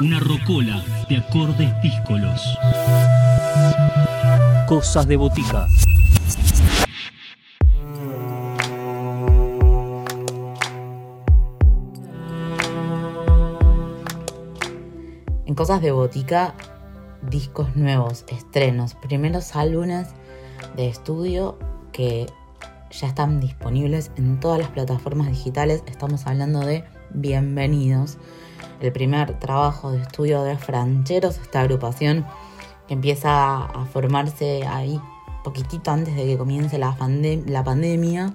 Una rocola de acordes díscolos. Cosas de botica. En Cosas de Botica, discos nuevos, estrenos, primeros álbumes de estudio que ya están disponibles en todas las plataformas digitales. Estamos hablando de Bienvenidos, el primer trabajo de estudio de Francheros, esta agrupación que empieza a formarse ahí poquitito antes de que comience la, la pandemia,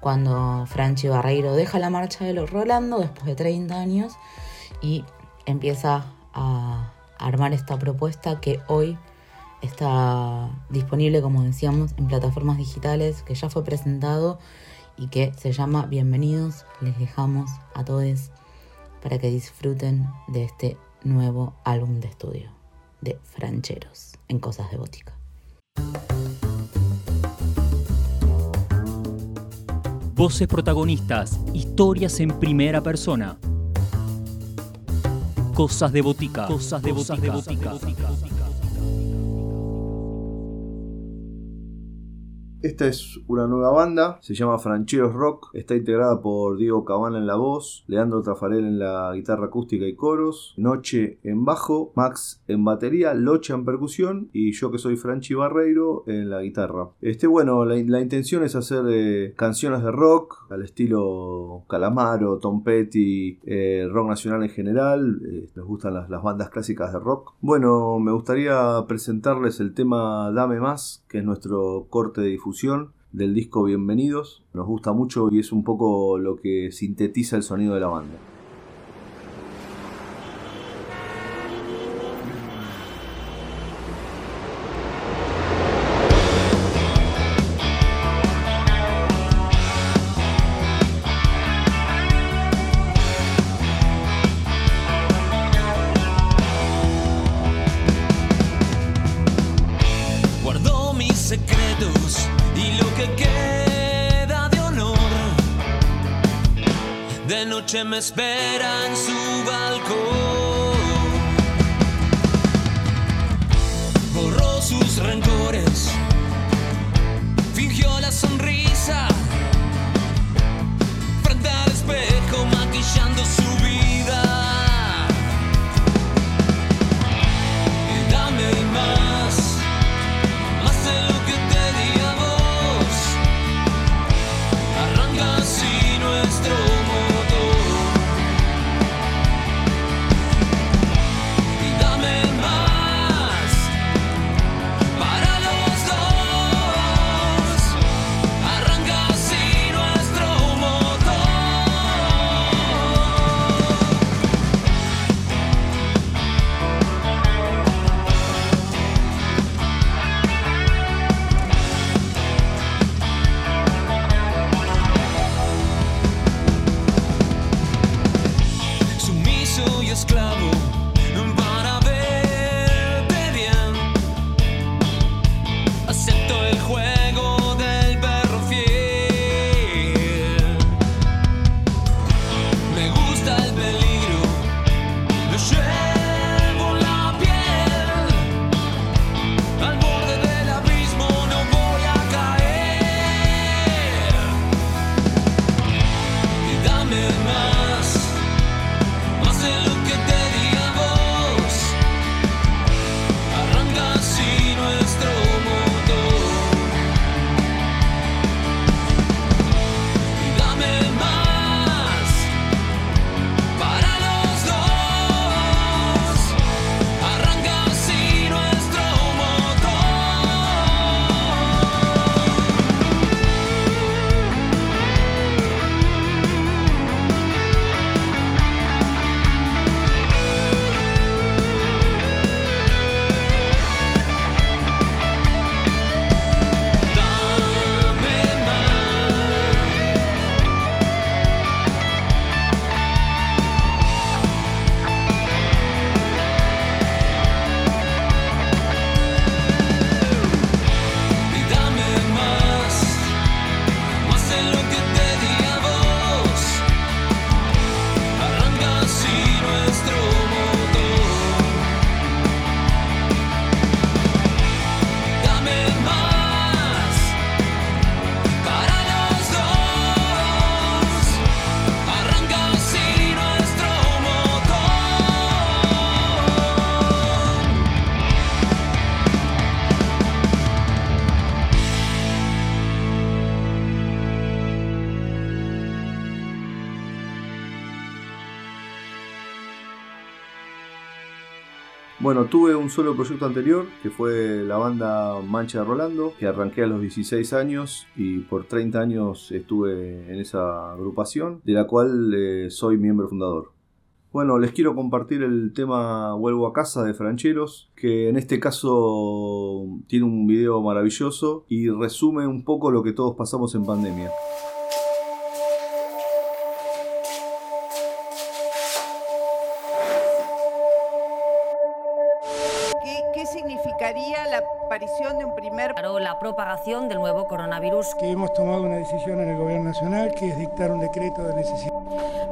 cuando Franchi Barreiro deja la marcha de los Rolando después de 30 años y empieza a armar esta propuesta que hoy está disponible, como decíamos, en plataformas digitales, que ya fue presentado y que se llama Bienvenidos. Les dejamos a todos para que disfruten de este nuevo álbum de estudio de Francheros en Cosas de Bótica. Voces protagonistas, historias en primera persona. Cosas de botica. Cosas de botica. Esta es una nueva banda, se llama Francheros Rock, está integrada por Diego Cabana en la voz, Leandro Trafarel en la guitarra acústica y coros, Noche en bajo, Max en batería, Locha en percusión y yo que soy Franchi Barreiro en la guitarra. Este, bueno, la, intención es hacer eh, canciones de rock al estilo Calamaro, Tom Petty, eh, rock nacional en general, eh, nos gustan las, las bandas clásicas de rock. Bueno, me gustaría presentarles el tema Dame Más, que es nuestro corte de difusión del disco Bienvenidos. Nos gusta mucho y es un poco lo que sintetiza el sonido de la banda. Me espera tuve un solo proyecto anterior, que fue la banda Mancha de Rolando, que arranqué a los 16 años y por 30 años estuve en esa agrupación, de la cual eh, soy miembro fundador. Bueno, les quiero compartir el tema Vuelvo a casa de Francheros, que en este caso tiene un video maravilloso y resume un poco lo que todos pasamos en pandemia. Propagación del nuevo coronavirus. que hemos tomado una decisión en el gobierno nacional que es dictar un decreto de necesidad.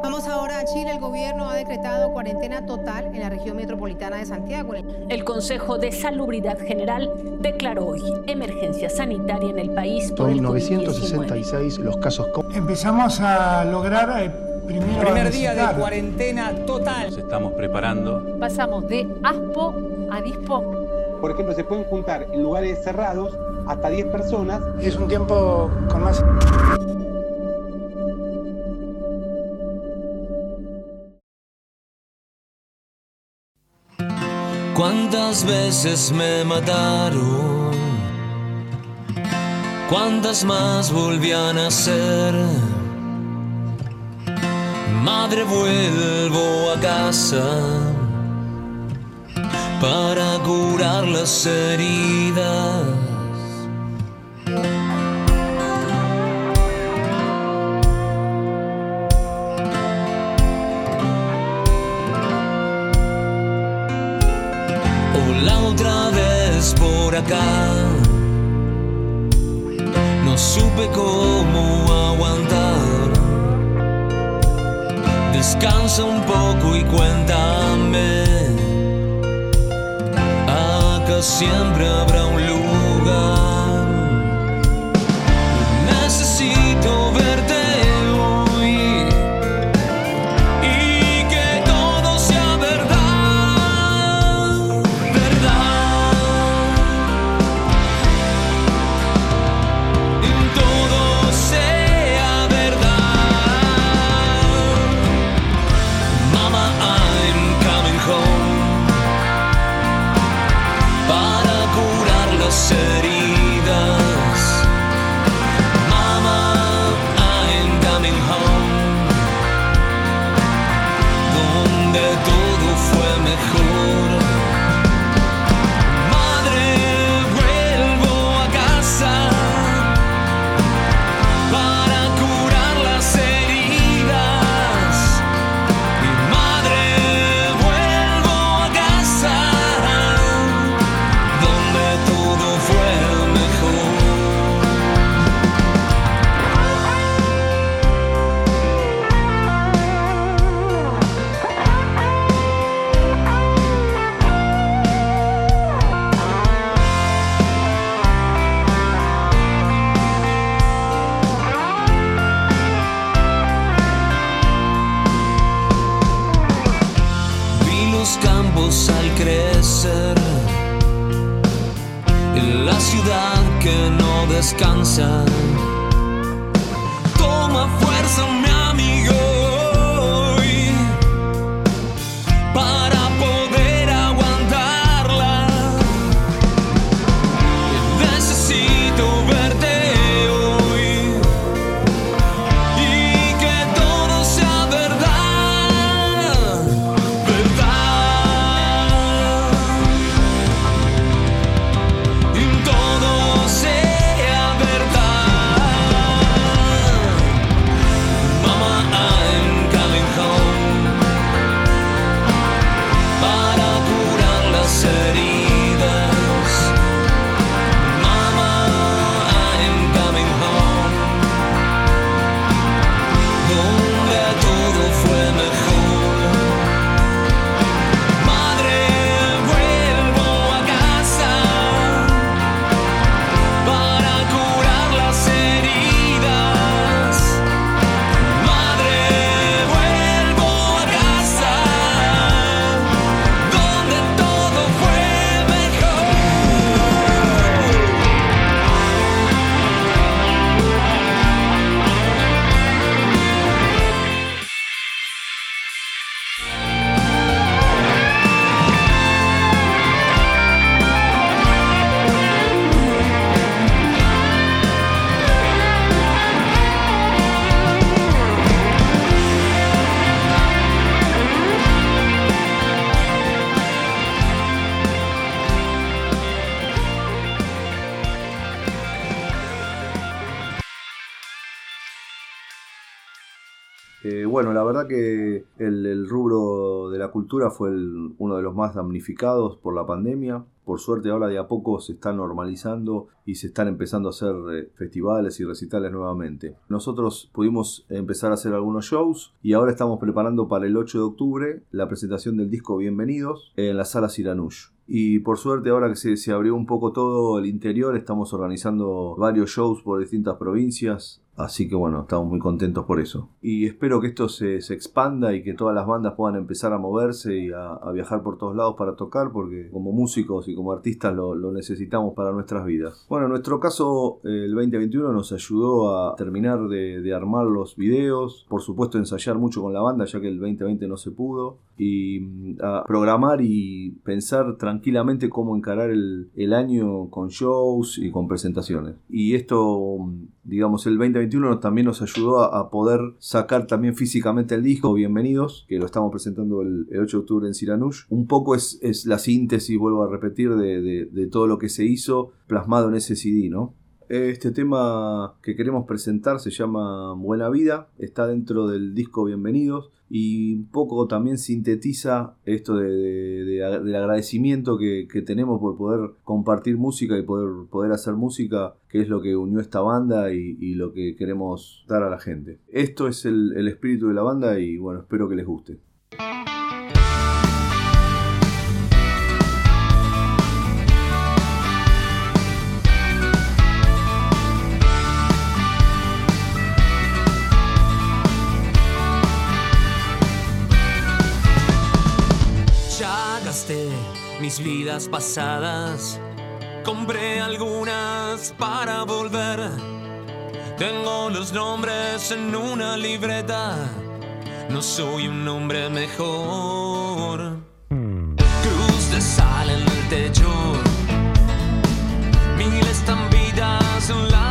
Vamos ahora a Chile. El gobierno ha decretado cuarentena total en la región metropolitana de Santiago. El Consejo de Salubridad General declaró hoy emergencia sanitaria en el país por Son el COVID-19. 966 los casos Empezamos a lograr eh, primero Primer día de cuarentena total. Nos estamos preparando. Pasamos de ASPO a DISPO. Por ejemplo, se pueden juntar en lugares cerrados hasta 10 personas. Es un tiempo con más ¿Cuántas veces me mataron? ¿Cuántas más volvían a ser? Madre, vuelvo a casa para curar las heridas. Acá. No supe cómo aguantar. Descansa un poco y cuéntame. Acá siempre habrá los campos al crecer, en la ciudad que no descansa. Toma fuerza, bueno, la verdad que el, rubro de la cultura fue uno de los más damnificados por la pandemia. Por suerte ahora de a poco se está normalizando y se están empezando a hacer eh, festivales y recitales nuevamente. Nosotros pudimos empezar a hacer algunos shows y ahora estamos preparando para el 8 de octubre la presentación del disco Bienvenidos en la sala Siranush. Y por suerte ahora que se abrió un poco todo el interior, estamos organizando varios shows por distintas provincias. Así que bueno, estamos muy contentos por eso. Y espero que esto se, se expanda y que todas las bandas puedan empezar a moverse y a, viajar por todos lados para tocar, porque como músicos y como artistas lo, lo necesitamos para nuestras vidas. Bueno, en nuestro caso, el 2021 nos ayudó a terminar de, de armar los videos, por supuesto ensayar mucho con la banda, ya que el 2020 no se pudo, y mm, a programar y pensar tranquilamente cómo encarar el, el año con shows y con presentaciones. Y esto, mm, digamos, el 2021 también nos ayudó a, poder sacar también físicamente el disco Bienvenidos, que lo estamos presentando el, el 8 de octubre en Siranush. Un poco es, la síntesis, vuelvo a repetir, de- de todo lo que se hizo plasmado en ese CD, ¿no? Este tema que queremos presentar se llama Buena Vida, está dentro del disco Bienvenidos y un poco también sintetiza esto de, de- de- del agradecimiento que, tenemos por poder compartir música y poder, poder hacer música, que es lo que unió esta banda y, y lo que queremos dar a la gente. Esto es el, el espíritu de la banda y bueno, espero que les guste. Mis vidas pasadas, compré algunas para volver. Tengo los nombres en una libreta, no soy un hombre mejor. Cruz de sal en el techo, mil estampitas en la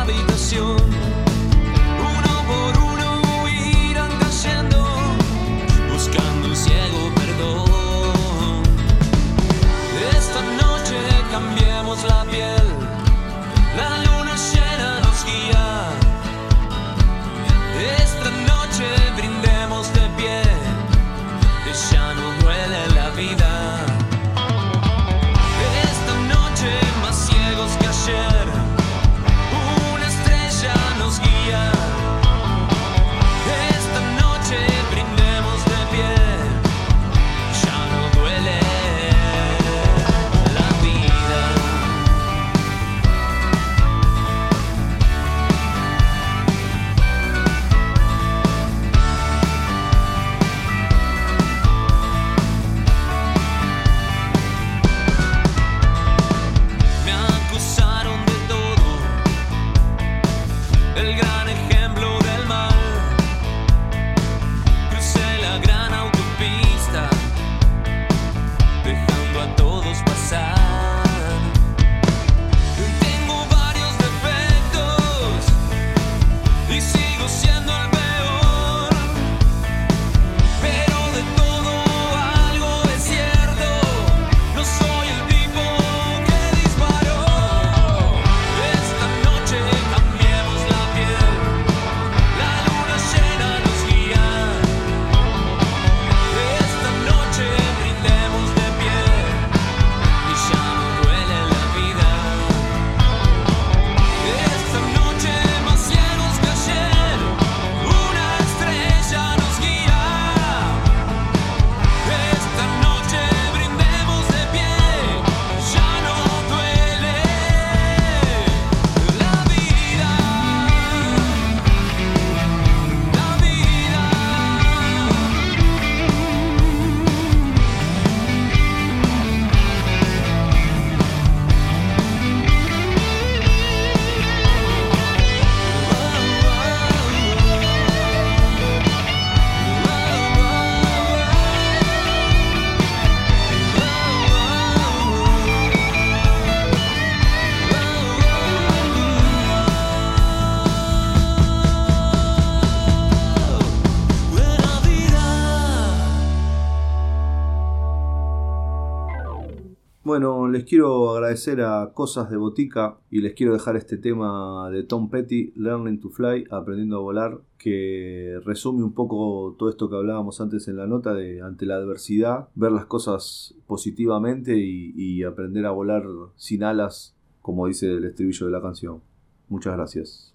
les quiero agradecer a Cosas de Botica y les quiero dejar este tema de Tom Petty, Learning to Fly, Aprendiendo a Volar, que resume un poco todo esto que hablábamos antes en la nota de ante la adversidad, ver las cosas positivamente y, y aprender a volar sin alas, como dice el estribillo de la canción. Muchas gracias.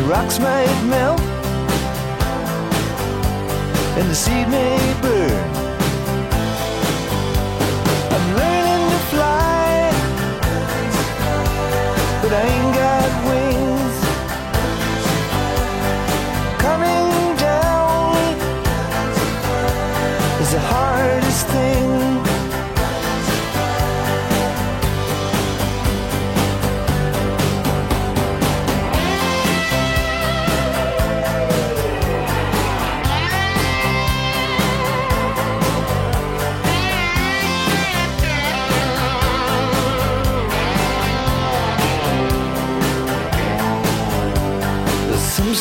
the rocks might melt, and the seed may burn. I'm learning to fly, but I ain't got wings.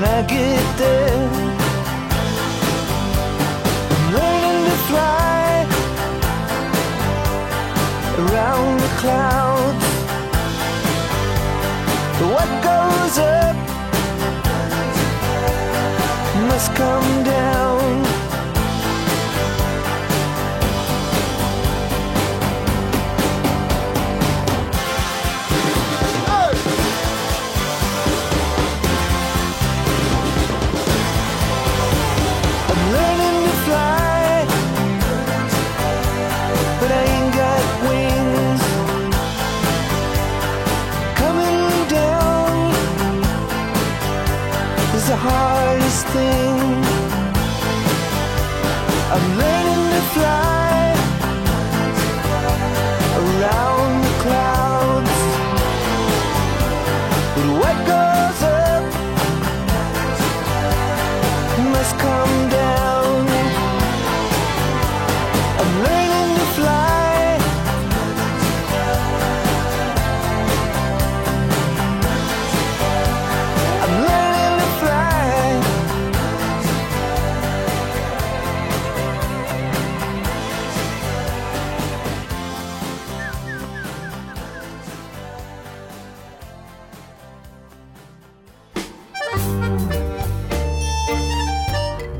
when I get there. I'm learning to fly around the clouds. What goes up must come down.